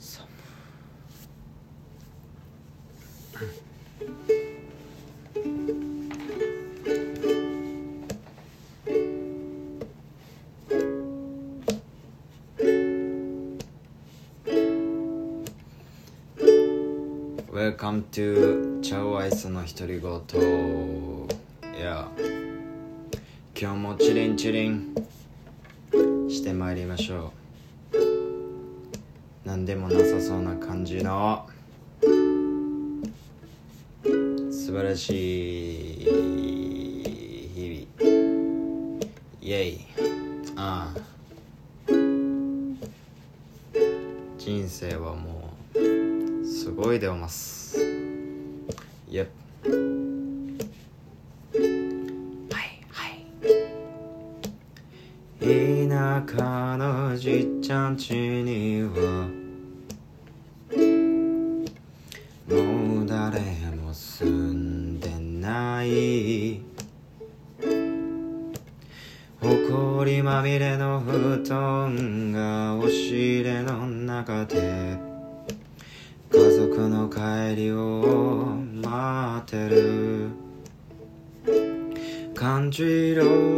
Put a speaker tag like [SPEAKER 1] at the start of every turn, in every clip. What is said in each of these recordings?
[SPEAKER 1] 寒 Welcome to チャオアイスの独り言。いや。今日もチリンチリンしてまいりましょう。何でもなさそうな感じの。素晴らしい日々。イェイ。ああ。人生はもうすごいでおます。いやはいはい。田舎のじっちゃんちにはまみれの布団が押し入れの中で家族の帰りを待ってる。感じろ。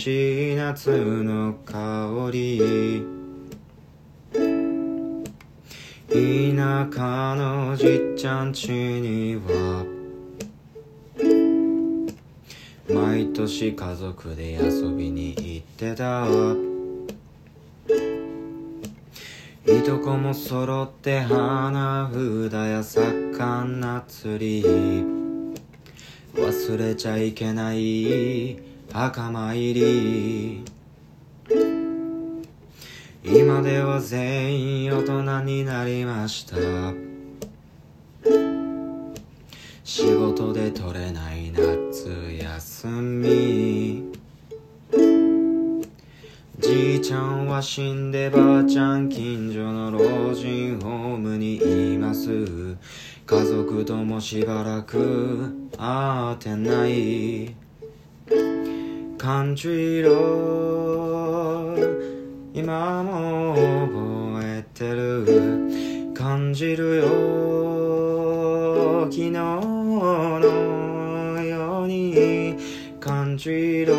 [SPEAKER 1] しい夏の香り。田舎のじっちゃんちには毎年家族で遊びに行ってた。いとこも揃って花札や魚釣り。忘れちゃいけない墓参り。今では全員大人になりました。仕事で取れない夏休み。じいちゃんは死んでばあちゃん近所の老人ホームにいます。家族ともしばらく会ってない。感じろ今も覚えてる感じるよ。昨日のように感じろ。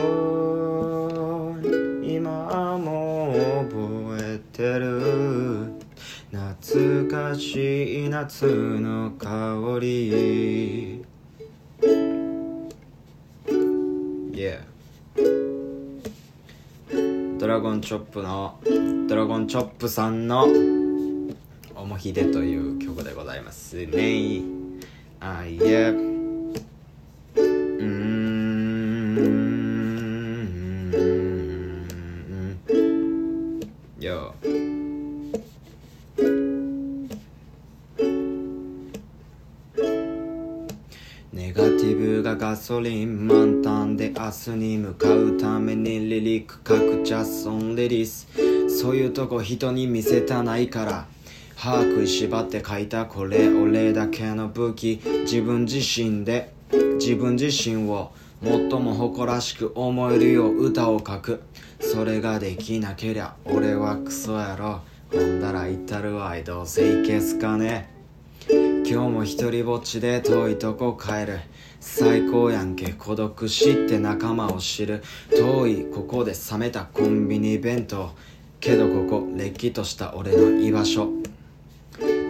[SPEAKER 1] 今も覚えてる。懐かしい夏の香り。チョップのドラゴンチョップさんの「おもひで」という曲でございますね。あいえ。うん。よ。ネガティブがガソリンンで明日に向かうためにリリック書くジャスオンリリース。そういうとこ人に見せたないから。歯食いしばって書いたこれ俺だけの武器。自分自身で。自分自身を最も誇らしく思えるよう歌を書く。それができなけりゃ俺はクソやろほんだら至るわいどうせいけすかね。今日も一人ぼっちで遠いとこ帰る。最高やんけ孤独死って仲間を知る。遠いここで冷めたコンビニ弁当。けどここれっきとした俺の居場所。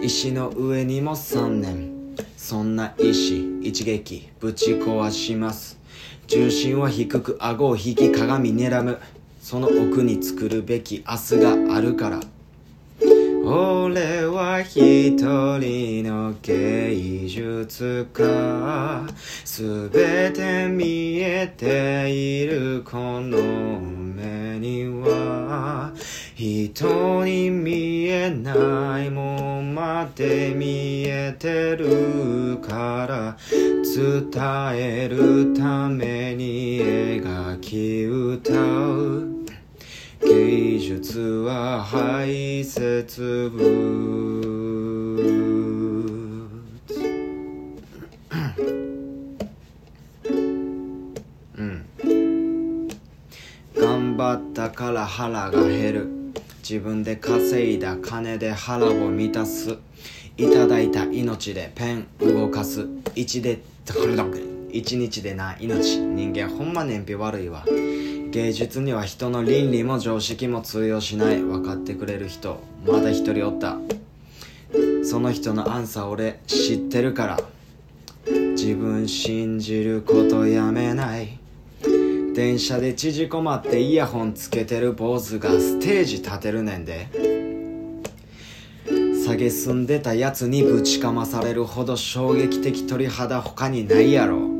[SPEAKER 1] 石の上にも3年。そんな石一撃。ぶち壊します。重心は低く顎を引き鏡睨む。その奥に作るべき明日があるから。俺は一人の芸術家。すべて見えているこの目には。人に見えないもんまで見えてるから。伝えるために描き歌う。芸術は排泄物。うん。頑張ったから腹が減る。自分で稼いだ金で腹を満たす。いただいた命でペン動かす。一で一日でな命。人間ほんま燃費悪いわ。芸術には人の倫理も常識も通用しない。分かってくれる人。まだ一人おった。その人のアンサー俺知ってるから。自分信じることやめない。電車で縮こまってイヤホンつけてる坊主がステージ立てるねんで。下げすんでたやつにぶちかまされるほど衝撃的鳥肌他にないやろ。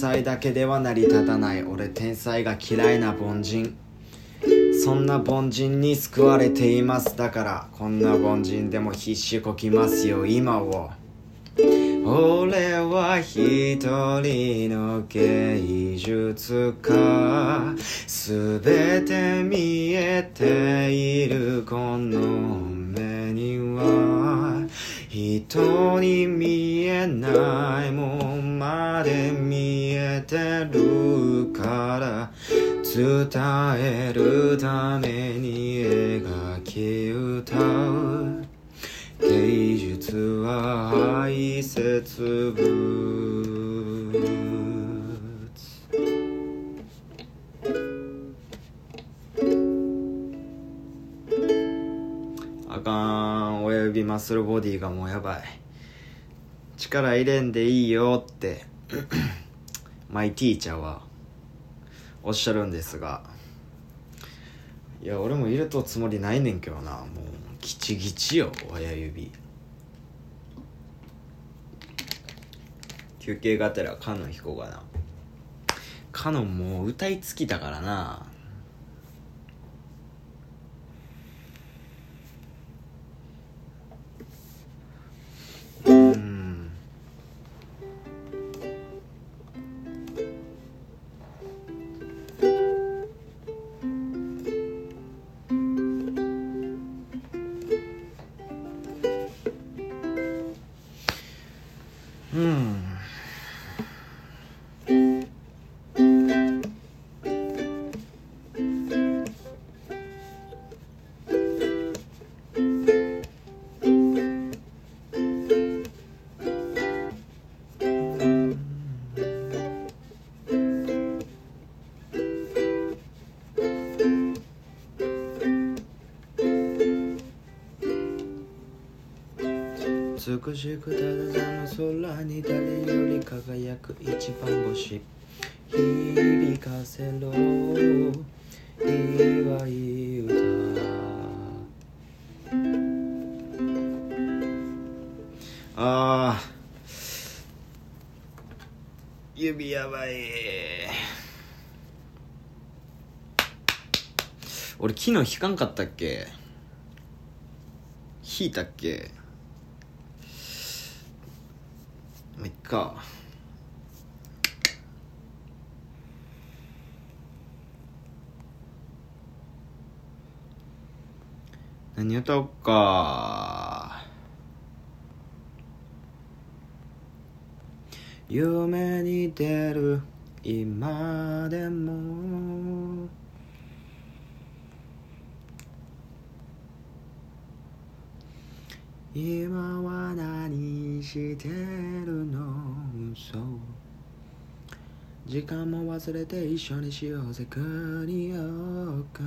[SPEAKER 1] 才だけでは成り立たない俺天才が嫌いな凡人。そんな凡人に救われていますだからこんな凡人でも必死こきますよ。今を俺は一人の芸術家。すべて見えているこの目には。人に見えないもんまで見えてるから伝えるために描き歌う。芸術は排泄物。あかん。親指マッスルボディがもうやばい。力入れんでいいよって。マイティーチャーはおっしゃるんですがいや俺も入れとつもりないねんけどな。もうギチギチよ親指。休憩がてらカノン弾こうかなカノンもう歌い尽きたからな。美しくただの空に誰より輝く一番星。響かせろ。祝い歌。あー指やばい。俺昨日弾かんかったっけ？弾いたっけまあ、いっか。何歌おっか。夢に出る今でも。今は何してるのそう。時間も忘れて一緒にしようぜ国をか。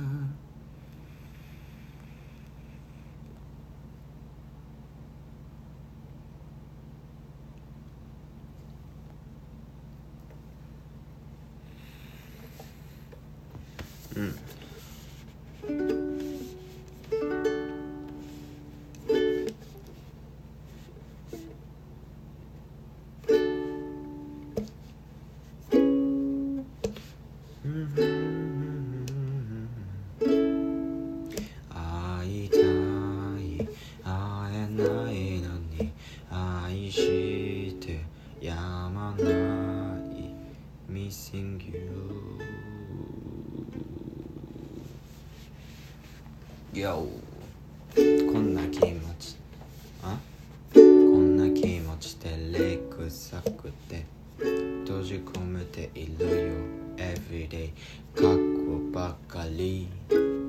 [SPEAKER 1] ているよ。Everyday 過去ばかり。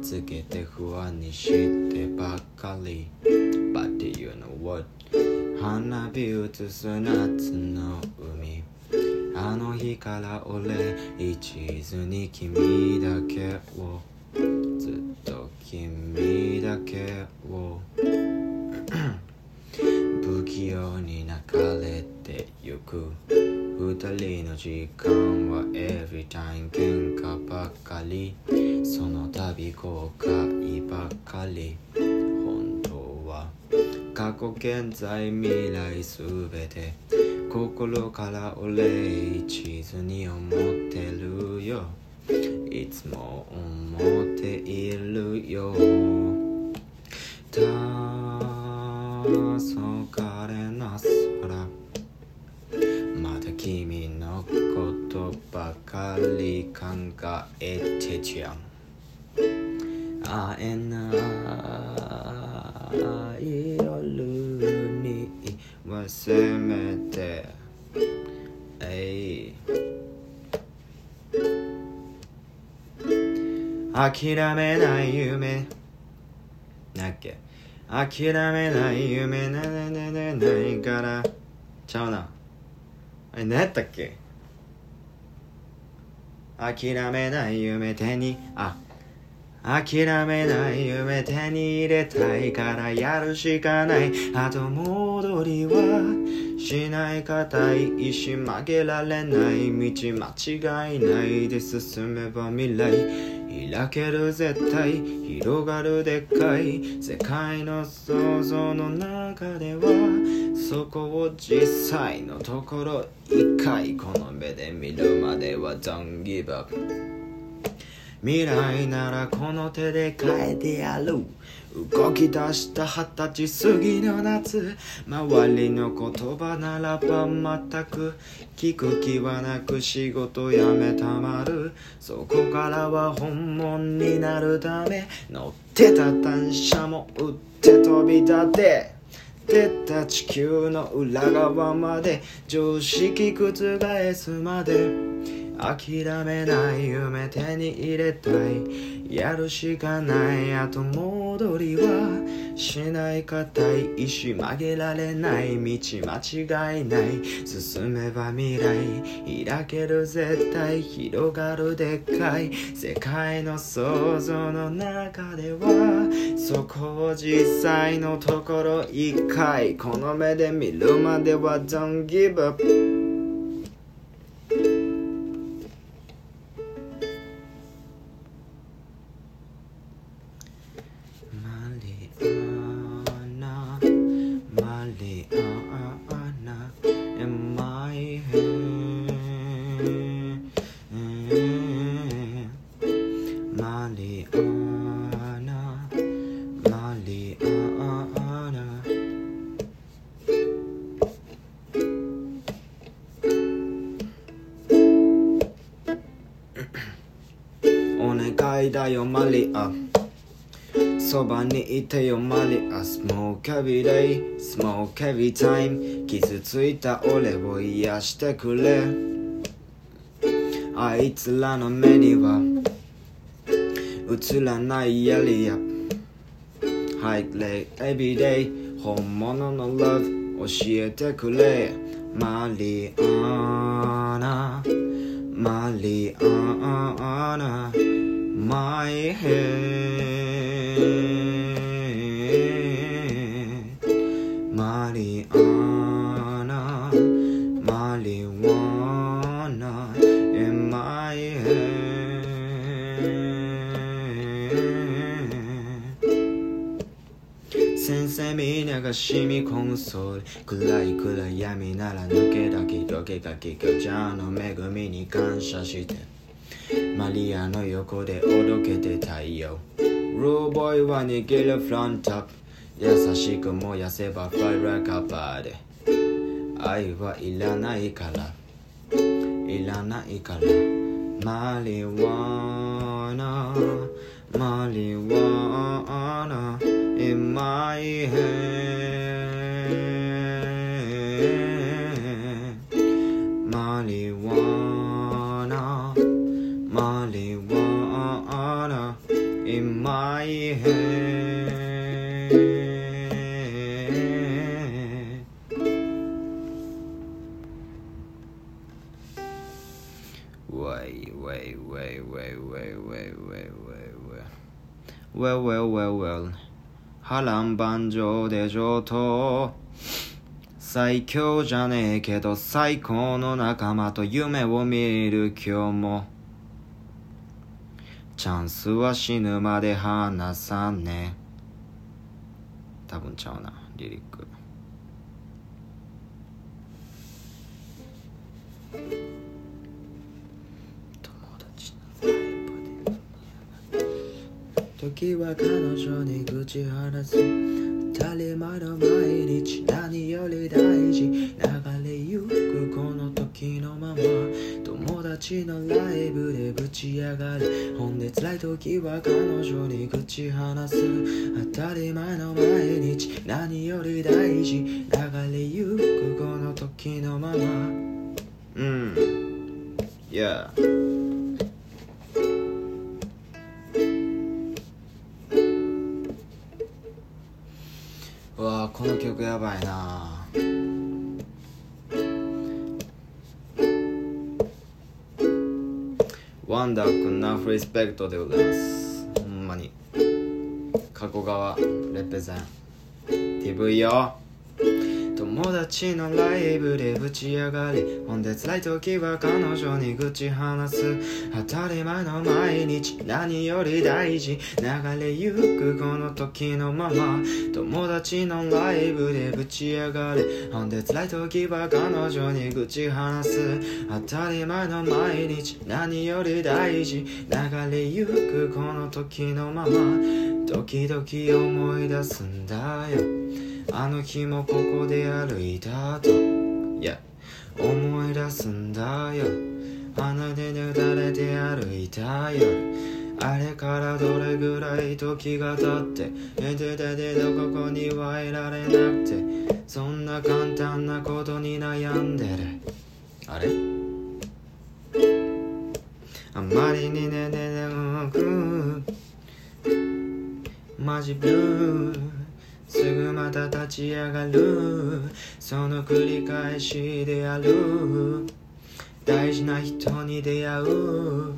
[SPEAKER 1] つけて不安にしてばかり。But you know what? 花火映す夏の海。あの日から俺一途に君だけを。ずっと君だけを。人の時間は Every time 喧嘩ばかり。その度後悔ばっかり。本当は過去現在未来すべて。心から俺一途に思ってるよ。いつも思っているよ。黄昏なり考えてちゃう会えない夜にはせめてえい諦めない夢なっけ諦めない夢ななななないからちゃうなあれ何やったっけ諦めない夢手に。あ諦めない夢手に入れたいからやるしかない。後戻りはしない固い意志曲げられない。道間違いないで進めば未来。開ける絶対広がるでっかい。世界の想像の中ではそこを実際のところ一回この目で見るまでは Don't give up 未来ならこの手で変えてやる動き出した二十歳過ぎの夏周りの言葉ならば全く聞く気はなく仕事辞めたまるそこからは本物になるため乗ってた単車も売って飛び立て。出た地球の裏側まで常識覆すまで。諦めない夢手に入れたい。やるしかない。後戻りはしない固い意志曲げられない道間違いない。進めば未来開ける絶対広がるでっかい。世界の想像の中ではそこを実際のところ一回。この目で見るまでは Don't give up そばにいてよマリア Smoke every day Smoke every time 傷ついた俺を癒してくれ。あいつらの目には映らないやりや High late every day 本物の love 教えてくれ。マリアナマリアナ。My head. マリアナマリワナ in my head. 先生みんなが染み込むそれ暗い暗闇なら抜けだきどけかきかちゃんの恵みに感謝してマリアの横でおどけて太陽ルーボーイは逃げるフロント。アップ優しく燃やせばファイラーカバーで。愛はいらないから。いらないから。マリワナ。マリワナ。In my head 上等。最強じゃねえけど最高の仲間と夢を見る今日も。チャンスは死ぬまで離さね。多分ちゃうな、リリック。時は彼女に愚痴話す当たり前の毎日何より大事流れゆくこの時のまま友達のライブでぶち上がるほんで辛い時は彼女に愚痴話す当たり前の毎日何より大事流れゆくこの時のままうん。Yeah この曲やばいな。ワンダーくんナフリスペクトでございます。ほんまに。加古川レペゼン。TV よ。友達のライブでぶち上がりほんで辛い時は彼女に愚痴話す。当たり前の毎日何より大事。流れゆくこの時のまま。友達のライブでぶち上がりほんで辛い時は彼女に愚痴話す。当たり前の毎日何より大事。流れゆくこの時のまま。時々思い出すんだよ。あの日もここで歩いたと Yeah 思い出すんだよ。鼻でぬだれて歩いた夜。あれからどれぐらい時が経ってえでででどここにはいられなくてそんな簡単なことに悩んでる。あれ？あまりにねねねくマジブルー。すぐまた立ち上がる。その繰り返しである。大事な人に出会う。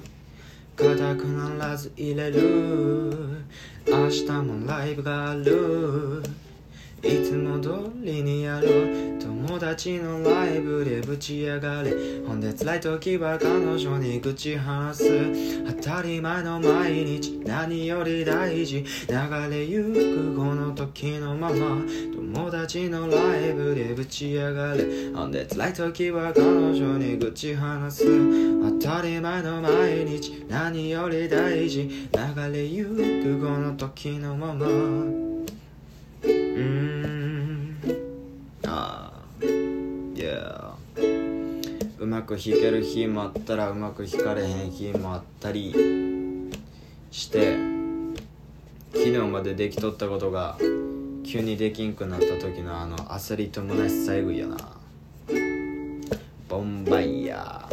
[SPEAKER 1] 固くならず入れる。明日もライブがある。いつも通りにやろう。友達のライブでぶち上がれ。ほんで辛い時は彼女に愚痴話す。当たり前の毎日何より大事。流れゆくこの時のまま。友達のライブでぶち上がれ。ほんで辛い時は彼女に愚痴話す。当たり前の毎日何より大事。流れゆくこの時のまま。うん。まく弾ける日もあったらうまく弾かれへん日もあったりして昨日までできとったことが急にできんくなった時のあの焦りと虚しさえぐいよな。ボンバイヤ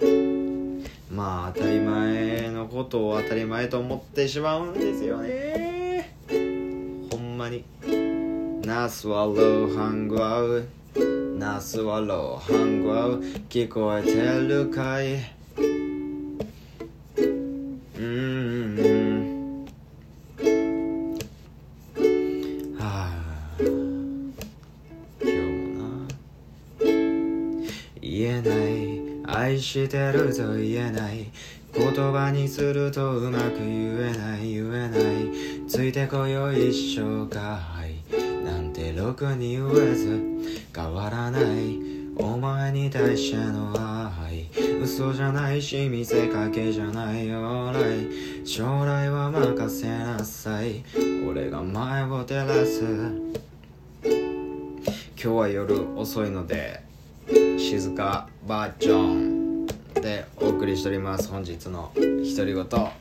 [SPEAKER 1] ー。まあ当たり前のことを当たり前と思ってしまうんですよね。ほんまに。ナースワローハングアウトナスワローハングアウ聞こえてるかい？うん。はあ。今日もな。言えない。愛してると言えない。言葉にするとうまく言えない。言えない。ついてこよ一生かいなんてろくに言えず。変わらない。お前に対しての愛。嘘じゃないし見せかけじゃないよ。来将来は任せなさい。俺が前を照らす。今日は夜遅いので静かバージョンでお送りしております。本日の独り言。あ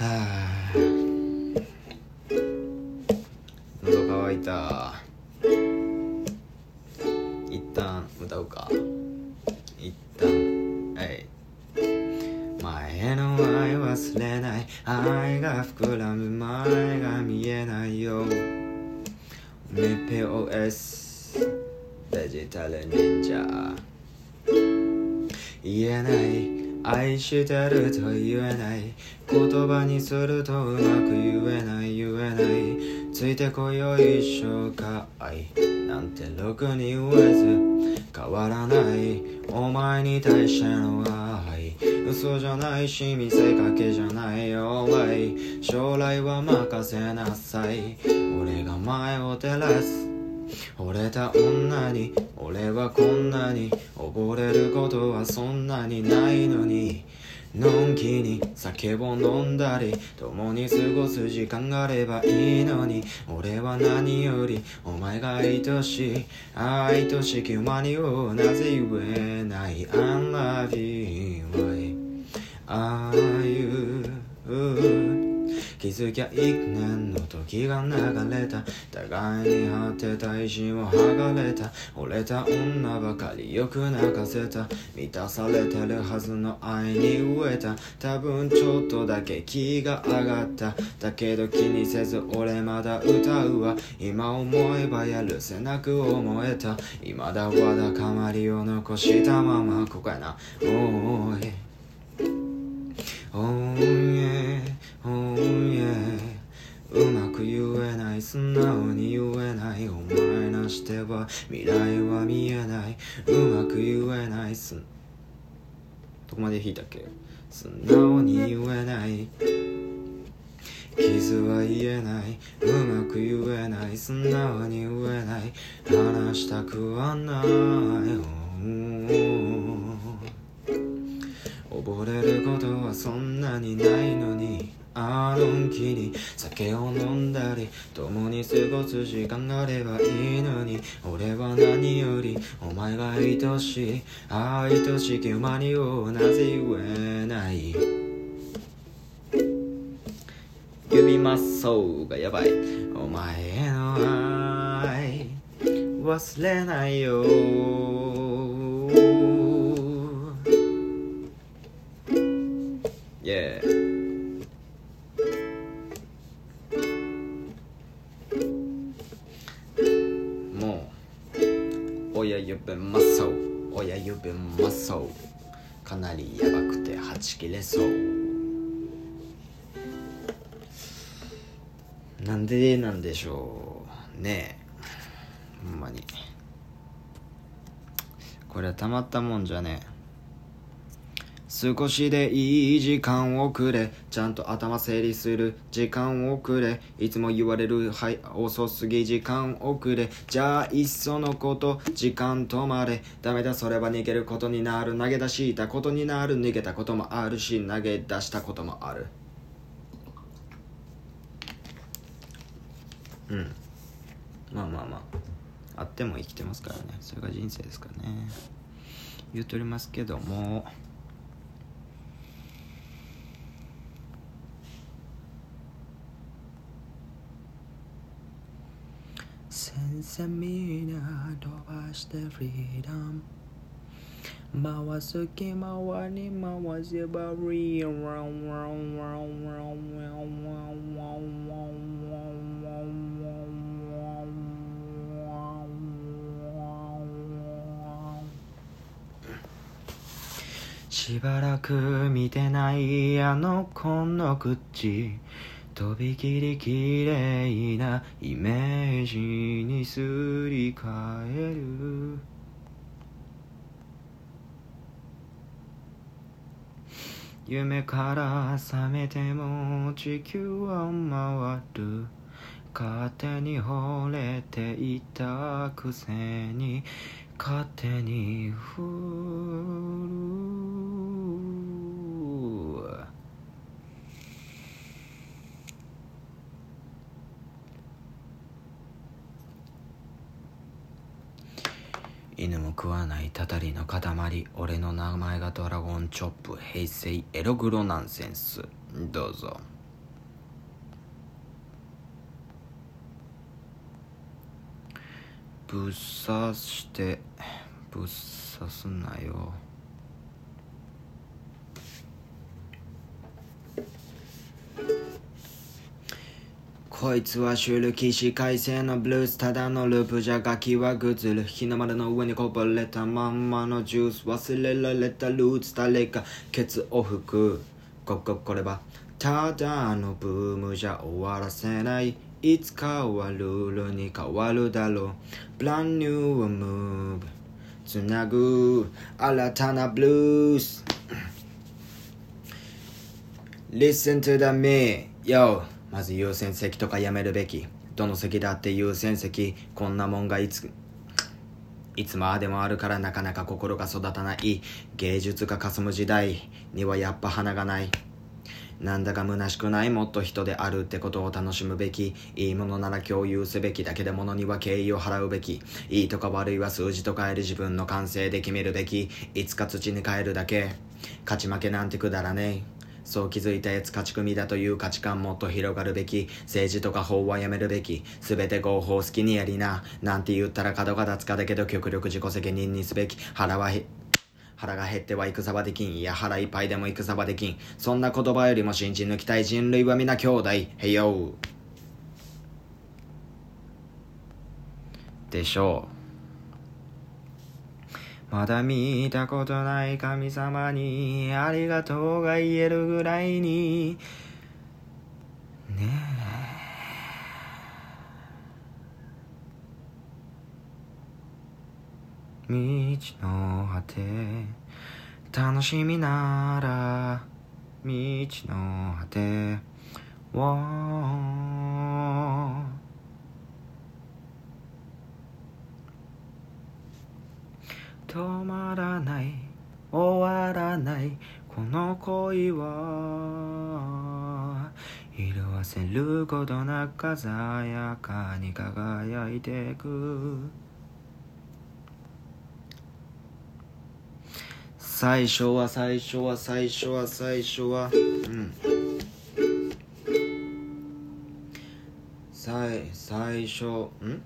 [SPEAKER 1] あ。忘れない愛が膨らむ前が見えないよ。メペオ S デジタル忍者。言えない愛してると言えない。言葉にするとうまく言えない。言えない。ついてこよ一生か愛なんてろくに言えず。変わらない。お前に対しての愛。嘘じゃないし見せかけじゃないよ。将来は任せなさい。俺が前を照らす。惚れた女に俺はこんなに溺れることはそんなにないのに。のんきに酒を飲んだり共に過ごす時間があればいいのに。俺は何よりお前が愛しい愛しき馬にをなぜ言えない。I love you why are you 気づきゃ幾年の時が流れた。互いに果てた意地を剥がれた。惚れた女ばかりよく泣かせた。満たされてるはずの愛に飢えた。多分ちょっとだけ気が上がった。だけど気にせず俺まだ歌うわ今思えばやるせなく思えた。未だわだかまりを残したままここやな。おい。ーい Oh yeah, oh yeah うまく言えない素直に言えない。お前なしては未来は見えない。うまく言えないすどこまで弾いたっけ？素直に言えない。傷は言えない。うまく言えない。素直に言えない。話したくはない、溺れることはそんなにないのにあの日に酒を飲んだり共に過ごす時間があればいいのに俺は何よりお前が愛しい愛しき馬にをなぜ言えない。指マッソーがやばい。お前への愛忘れないよ。Oya Yube Muscle. Oya Yube Muscle. かなりやばくてはち切れそうなんでなんでしょうねえほんまにこれはたまったもんじゃねえ少しでいい時間をくれ。ちゃんと頭整理する時間をくれ。いつも言われるはい遅すぎ時間をくれ。じゃあいっそのこと時間止まれ。ダメだそれは逃げることになる。投げ出したことになる。逃げたこともあるし投げ出したこともある。うん。まあまあまあ。あっても生きてますからね。それが人生ですかね。言うとりますけども。Senza mina 飛ばしてフリーダム回す気回り回せばリーランランランランランランランしばらく見てないあの子の口。とびきり綺麗なイメージにすり替える。夢から覚めても地球は回る。勝手に惚れていたくせに勝手に振る。犬も食わないたたりの塊。俺の名前がドラゴンチョップ平成エログロナンセンス。どうぞ。ぶっ刺してぶっ刺すなよ。こいつはシュル騎士改正のブルースただのループじゃガキはグズル日の丸の上にこぼれたまんまのジュース忘れられたルーツ誰かケツを吹く。こここれはただのブームじゃ終わらせない。いつかはルールに変わるだろう。ブランニュームーブつなぐ。新たなブルース。Listen to the me, yo. まず優先席とかやめるべき。どの席だって優先席。こんなもんがいついつまでもあるからなかなか心が育たない。芸術が霞む時代。にはやっぱ花がない。なんだか虚しくない。もっと人であるってことを楽しむべき。いいものなら共有すべきだけで物には敬意を払うべき。いいとか悪いは数字と変える自分の感性で決めるべき。いつか土に変えるだけ。勝ち負けなんてくだらねえ。そう気づいたやつ勝ち組だという価値観もっと広がるべき。政治とか法はやめるべき。全て合法好きにやりな。なんて言ったら角が立つかだけど極力自己責任にすべき。腹はへ腹が減っては戦はできん。いや腹いっぱいでも戦はできん。そんな言葉よりも信じ抜きたい人類は皆兄弟。へよう。でしょう。まだ見たことない神様にありがとうが言えるぐらいに。ねえ。道の果て楽しみなら道の果て。を止まらない終わらないこの恋は色あせることなく鮮やかに輝いてく。最初は最初は最初は最初は。うん。最最初ん？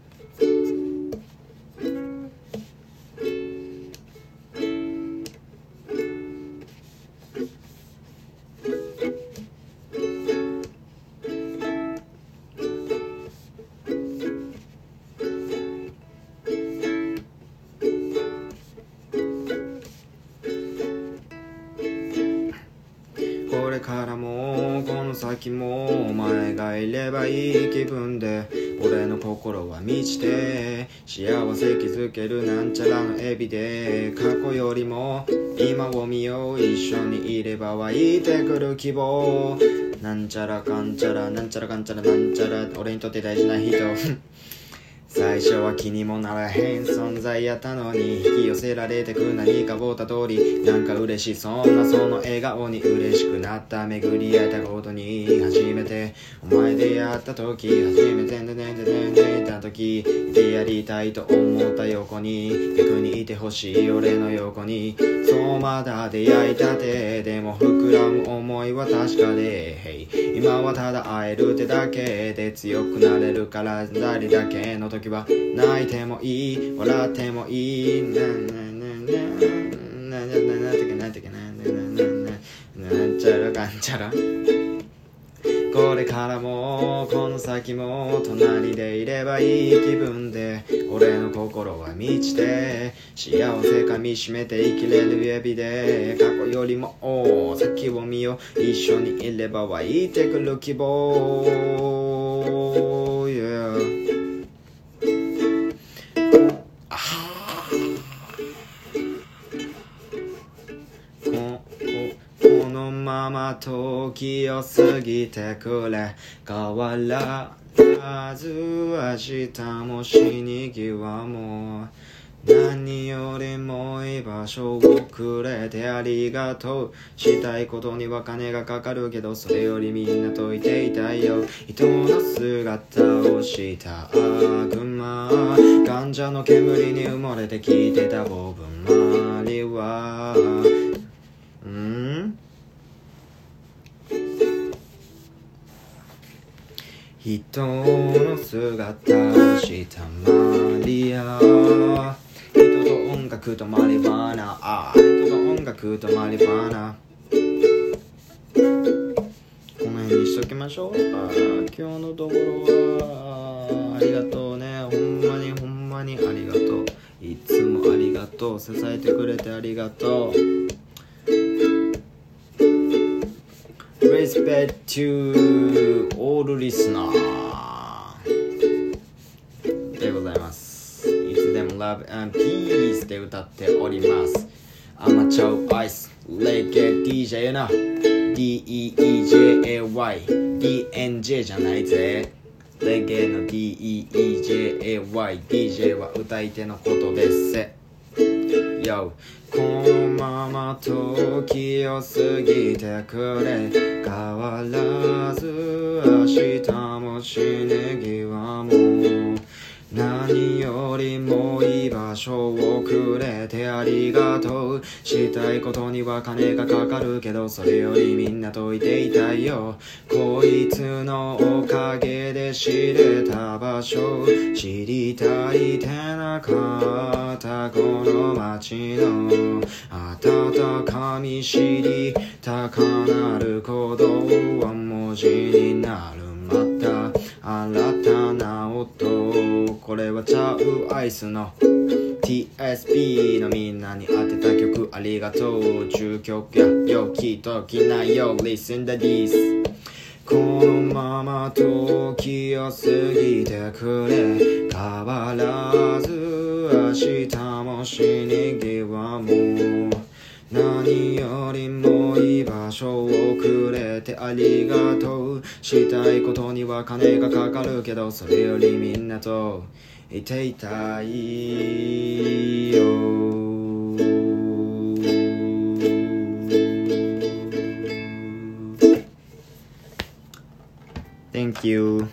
[SPEAKER 1] 満ちて幸せ気づけるなんちゃらのエビで過去よりも今を見よう一緒にいれば湧いてくる希望。なんちゃらかんちゃらなんちゃらかんちゃらなんちゃら俺にとって大事な人最初は気にもならへん存在やったのに引き寄せられてく何かをた通り。なんか嬉しそうなその笑顔に嬉しくなった巡り合えたことに初めて。お前で会った時初めてねねねねねた時いてやりたいと思った横に逆にいてほしい俺の横にそうまだ出会いたてでも膨らむ思いは確かで今はただ会えるってだけで強くなれるから誰だけの時は泣いてもいい笑ってもいいななななななななななななななんちゃらかんちゃらこれからもこの先も隣でいればいい気分で俺の心は満ちて幸せかみしめて生きれる指で過去よりも先を見よう一緒にいれば湧いてくる希望時を過ぎてくれ。変わらず明日も死に際も何よりも居場所をくれてありがとう。したいことには金がかかるけどそれよりみんなといていたいよ。人の姿をした。悪魔患者の煙に埋もれて聞いてたボブマリは。人の姿をしたマリア人と音楽とマリバーナあ人と音楽とマリバーナこの辺にしときましょう。か今日のところはありがとうね。ほんまにほんまにありがとう。いつもありがとう。支えてくれてありがとう。Respect to all listener でございます。いつでも Love and Peace で歌っております。アマチュアアイスレゲエ DJ やな DEEJAY DNJ じゃないぜ。レゲエの DEEJAY DJ は歌い手のことです。よこのまま時を過ぎてくれ。変わらず明日も死ね際も。何よりも居場所をくれてありがとうしたいことには金がかかるけどそれよりみんなといていたいよ。こいつのおかげで知れた場所知りたいてなかったこの街の温かみ知りたかなる鼓動は文字になるまた。新これはチャウアイスの TSP のみんなに当てた曲ありがとう。10曲やよ聞いときなよ Listen to this. このまま時を過ぎてくれ。変わらず明日も死に際も。何よりも居場所をくれてありがとう。したいことには金がかかるけどそれよりみんなといていたいよ。Thank you.